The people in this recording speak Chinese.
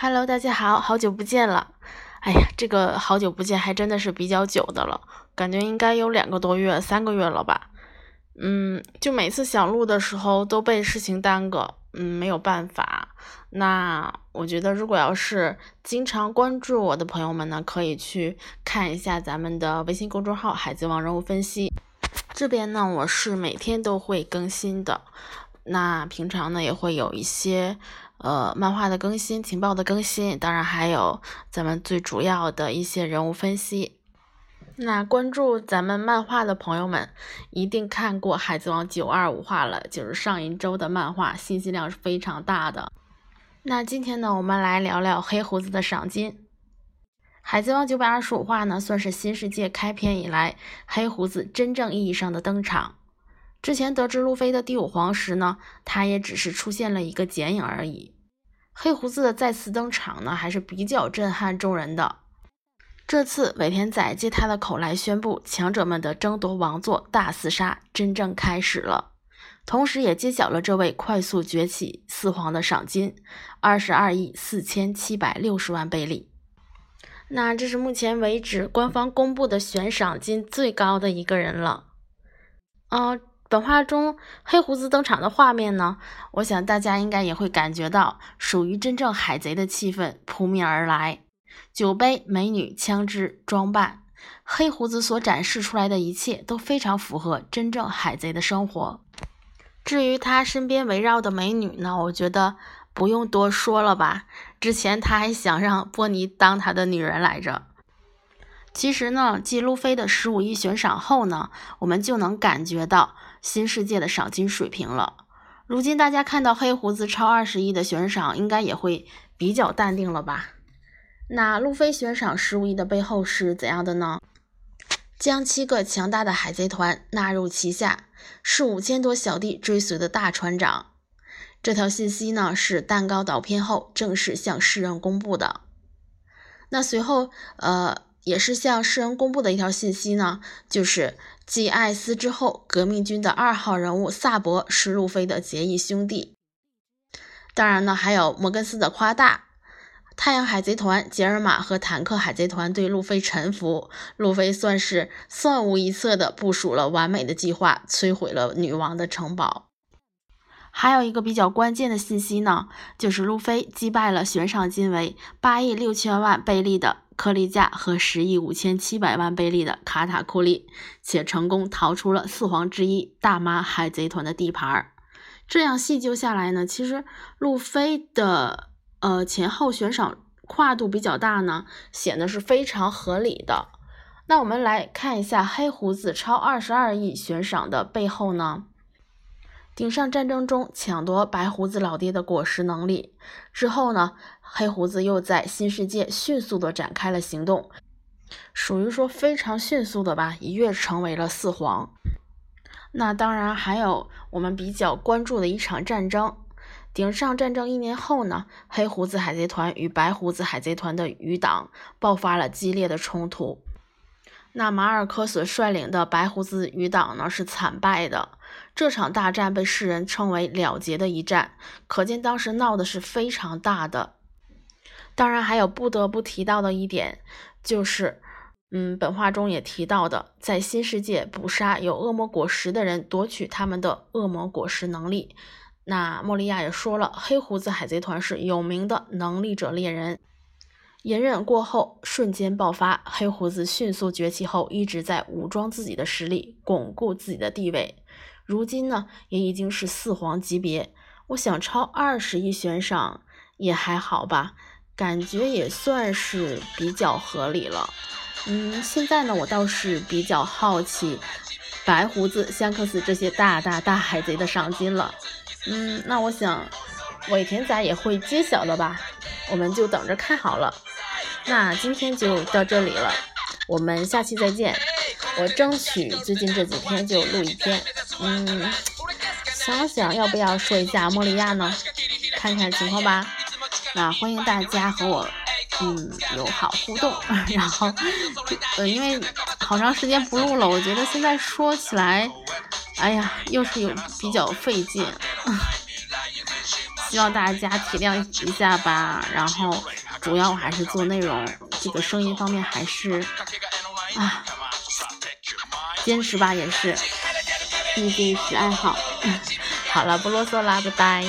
Hello，大家好，好久不见了。哎呀，这个好久不见还真的是比较久的了，感觉应该有两个多月、三个月了吧。嗯，就每次想录的时候都被事情耽搁，嗯，没有办法。那我觉得，如果要是经常关注我的朋友们呢，可以去看一下咱们的微信公众号《海贼王人物分析》，这边呢我是每天都会更新的。那平常呢也会有一些。呃，漫画的更新、情报的更新，当然还有咱们最主要的一些人物分析。那关注咱们漫画的朋友们，一定看过《海贼王》九二五话了，就是上一周的漫画，信息量是非常大的。那今天呢，我们来聊聊黑胡子的赏金。《海贼王》九百二十五话呢，算是新世界开篇以来黑胡子真正意义上的登场。之前得知路飞的第五皇时呢，他也只是出现了一个剪影而已。黑胡子的再次登场呢，还是比较震撼众人的。这次尾田仔借他的口来宣布，强者们的争夺王座大厮杀真正开始了，同时也揭晓了这位快速崛起四皇的赏金：二十二亿四千七百六十万贝利。那这是目前为止官方公布的悬赏金最高的一个人了。哦。本画中黑胡子登场的画面呢，我想大家应该也会感觉到属于真正海贼的气氛扑面而来。酒杯、美女、枪支、装扮，黑胡子所展示出来的一切都非常符合真正海贼的生活。至于他身边围绕的美女呢，我觉得不用多说了吧。之前他还想让波尼当他的女人来着。其实呢，继路飞的十五亿悬赏后呢，我们就能感觉到。新世界的赏金水平了。如今大家看到黑胡子超二十亿的悬赏，应该也会比较淡定了吧？那路飞悬赏十五亿的背后是怎样的呢？将七个强大的海贼团纳入旗下，是五千多小弟追随的大船长。这条信息呢，是蛋糕导片后正式向世人公布的。那随后，呃。也是向世人公布的一条信息呢，就是继艾斯之后，革命军的二号人物萨博是路飞的结义兄弟。当然呢，还有摩根斯的夸大，太阳海贼团、杰尔玛和坦克海贼团对路飞臣服，路飞算是算无一策的部署了完美的计划，摧毁了女王的城堡。还有一个比较关键的信息呢，就是路飞击败了悬赏金为八亿六千万贝利的。克利加和十亿五千七百万贝利的卡塔库利，且成功逃出了四皇之一大妈海贼团的地盘儿。这样细究下来呢，其实路飞的呃前后悬赏跨度比较大呢，显得是非常合理的。那我们来看一下黑胡子超二十二亿悬赏的背后呢？顶上战争中抢夺白胡子老爹的果实能力之后呢，黑胡子又在新世界迅速的展开了行动，属于说非常迅速的吧，一跃成为了四皇。那当然还有我们比较关注的一场战争，顶上战争一年后呢，黑胡子海贼团与白胡子海贼团的余党爆发了激烈的冲突。那马尔科所率领的白胡子余党呢是惨败的，这场大战被世人称为了结的一战，可见当时闹的是非常大的。当然，还有不得不提到的一点，就是，嗯，本话中也提到的，在新世界捕杀有恶魔果实的人，夺取他们的恶魔果实能力。那莫利亚也说了，黑胡子海贼团是有名的能力者猎人。隐忍过后，瞬间爆发。黑胡子迅速崛起后，一直在武装自己的实力，巩固自己的地位。如今呢，也已经是四皇级别。我想超二十亿悬赏也还好吧，感觉也算是比较合理了。嗯，现在呢，我倒是比较好奇白胡子、香克斯这些大大大海贼的赏金了。嗯，那我想尾田仔也会揭晓的吧，我们就等着看好了。那今天就到这里了，我们下期再见。我争取最近这几天就录一篇，嗯，想想要不要说一下莫利亚呢？看看情况吧。那欢迎大家和我，嗯，友好互动。然后，呃，因为好长时间不录了，我觉得现在说起来，哎呀，又是有比较费劲。希望大家体谅一下吧。然后主要我还是做内容，这个声音方面还是啊，坚持吧，也是，毕竟是爱好，好了，不啰嗦了，拜拜。